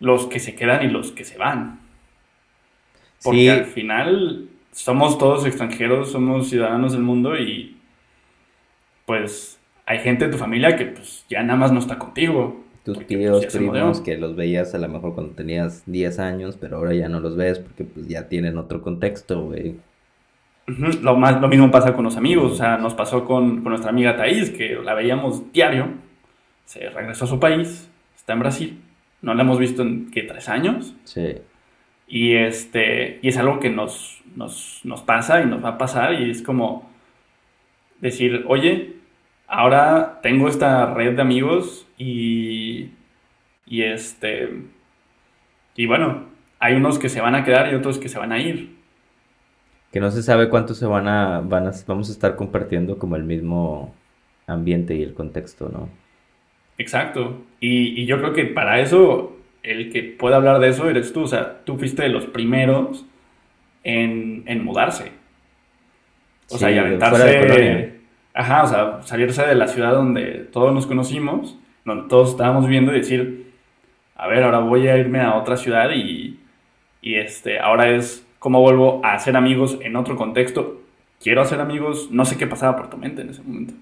los que se quedan y los que se van. Porque al final somos todos extranjeros, somos ciudadanos del mundo y pues hay gente de tu familia que pues ya nada más no está contigo. Tus pues, tíos, primos, que los veías a lo mejor cuando tenías 10 años, pero ahora ya no los ves porque pues ya tienen otro contexto, güey. Lo, más, lo mismo pasa con los amigos, o sea, nos pasó con, con nuestra amiga Thais, que la veíamos diario, se regresó a su país, está en Brasil, no la hemos visto en, ¿qué? ¿Tres años? Sí. Y, este, y es algo que nos, nos, nos pasa y nos va a pasar y es como decir, oye, ahora tengo esta red de amigos y, y este, y bueno, hay unos que se van a quedar y otros que se van a ir. Que no se sabe cuántos se van a, van a, vamos a estar compartiendo como el mismo ambiente y el contexto, ¿no? Exacto. Y, y yo creo que para eso, el que puede hablar de eso eres tú. O sea, tú fuiste de los primeros en, en mudarse. O sea, y aventarse. Ajá, o sea, salirse de la ciudad donde todos nos conocimos, donde todos estábamos viendo y decir, a ver, ahora voy a irme a otra ciudad y, y este, ahora es cómo vuelvo a hacer amigos en otro contexto. Quiero hacer amigos, no sé qué pasaba por tu mente en ese momento.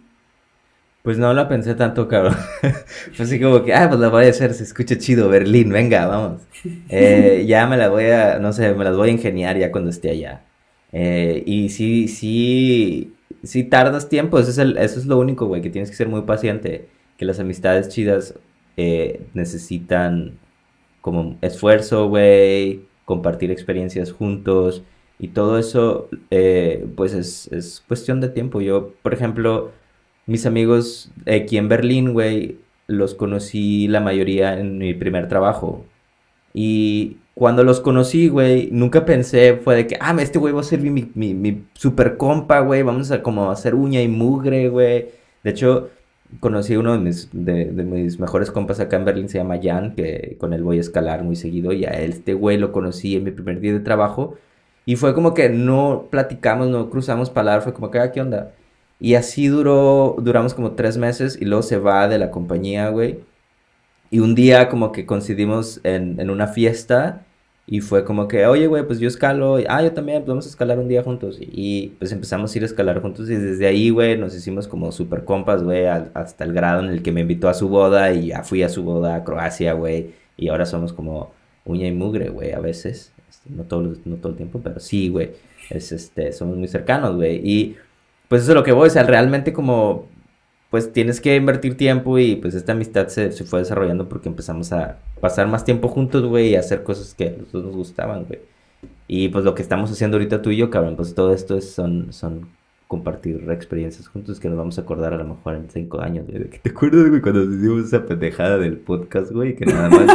Pues no la pensé tanto, cabrón. Fue así como que, ah, pues la voy a hacer, se escucha chido, Berlín, venga, vamos. Eh, ya me la voy a, no sé, me las voy a ingeniar ya cuando esté allá. Eh, y sí, sí, si tardas tiempo, eso es, el, eso es lo único, güey, que tienes que ser muy paciente. Que las amistades chidas eh, necesitan como esfuerzo, güey, compartir experiencias juntos. Y todo eso, pues es, es, cuestión de tiempo. Yo, por ejemplo, mis amigos aquí en Berlín, güey, los conocí la mayoría en mi primer trabajo. Y cuando los conocí, güey, nunca pensé, fue de que, ah, este güey va a ser mi, mi, mi super compa, güey, vamos a como hacer uña y mugre, güey. De hecho, conocí a uno de mis, de, mis mejores compas acá en Berlín, se llama Jan, que con él voy a escalar muy seguido, y a este güey lo conocí en mi primer día de trabajo, y fue como que no platicamos, no cruzamos palabras, fue como que, ah, ¿qué onda? Y así duró, duramos como tres meses, y luego se va de la compañía, güey. Y un día como que coincidimos en, en una fiesta y fue como que, oye, güey, pues yo escalo. ah, yo también, pues vamos a escalar un día juntos. Y, pues empezamos a ir a escalar juntos. Y desde ahí, güey, nos hicimos como super compas, güey, hasta el grado en el que me invitó a su boda. Y ya fui a su boda a Croacia, güey. Y ahora somos como uña y mugre, güey, a veces. Este, no, todo, no todo el tiempo, pero sí, güey. Es, este, somos muy cercanos, güey. Y pues eso es lo que voy, o sea, realmente como pues tienes que invertir tiempo y pues esta amistad se, fue desarrollando porque empezamos a pasar más tiempo juntos, güey, y a hacer cosas que a los dos nos gustaban, güey. Y pues lo que estamos haciendo ahorita tú y yo, cabrón, pues todo esto es, son, son compartir experiencias juntos que nos vamos a acordar a lo mejor en cinco años, güey. ¿Te acuerdas, güey, cuando hicimos esa pendejada del podcast, güey? Que nada más...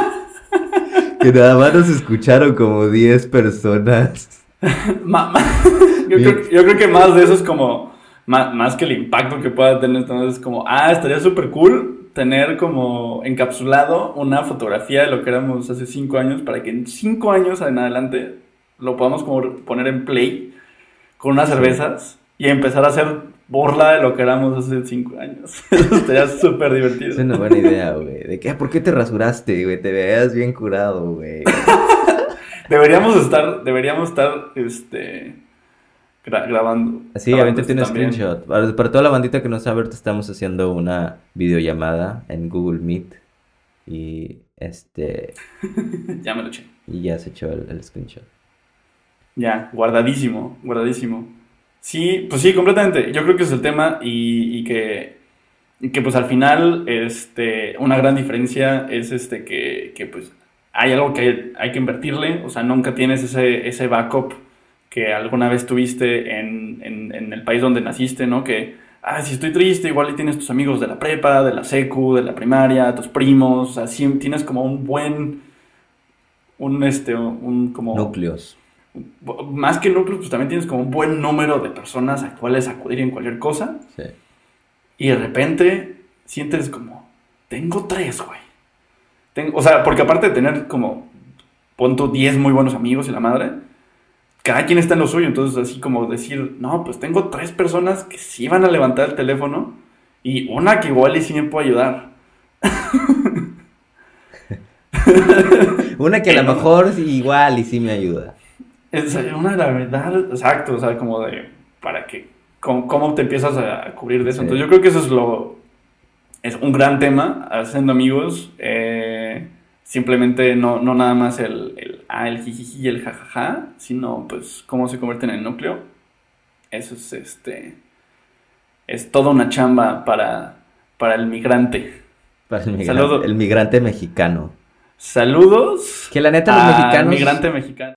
que nada más nos escucharon como 10 personas. yo, creo, yo creo que más de eso es como más, que el impacto que pueda tener, entonces es como, ah, estaría súper cool tener como encapsulado una fotografía de lo que éramos hace cinco años para que en cinco años en adelante lo podamos como poner en play con unas cervezas y empezar a hacer burla de lo que éramos hace cinco años. Eso estaría súper divertido. Es una buena idea, güey. ¿De qué? ¿Por qué te rasuraste, güey? Te veías bien curado, güey. deberíamos estar, deberíamos estar, este grabando. Sí, ahorita tiene screenshot. Para, toda la bandita que no sabe, estamos haciendo una videollamada en Google Meet. Y este. ya me lo eché. Y ya se echó el, screenshot. Ya, guardadísimo, guardadísimo. Sí, pues sí, completamente. Yo creo que es el tema y, y que, que pues al final este, una gran diferencia es este que, que pues hay algo que hay, hay, que invertirle, o sea, nunca tienes ese, ese backup que alguna vez tuviste en, en, el país donde naciste, ¿no? Que, ah, si estoy triste, igual y tienes tus amigos de la prepa, de la secu, de la primaria, tus primos, o sea, sí, tienes como un buen, un, este, un, como... Núcleos. Más que núcleos, pues también tienes como un buen número de personas a cuales acudir en cualquier cosa. Sí. Y de repente sientes como, tengo tres, güey. Tengo, o sea, porque aparte de tener como, punto 10 muy buenos amigos y la madre, cada quien está en lo suyo, entonces así como decir, no, pues tengo tres personas que sí van a levantar el teléfono y una que igual y sí me puede ayudar. una que a lo mejor igual y sí me ayuda. Es una de la verdad, exacto, o sea, como de, para que, cómo, te empiezas a cubrir de eso. Entonces yo creo que eso es lo, es un gran tema, haciendo amigos, eh, simplemente no, no nada más el, el, el jijiji y el jajaja, sino pues cómo se convierte en el núcleo. Eso es, este, es toda una chamba para, para el migrante. Para el migrante, el migrante mexicano. Saludos. Que la neta los mexicanos. Migrante mexicano.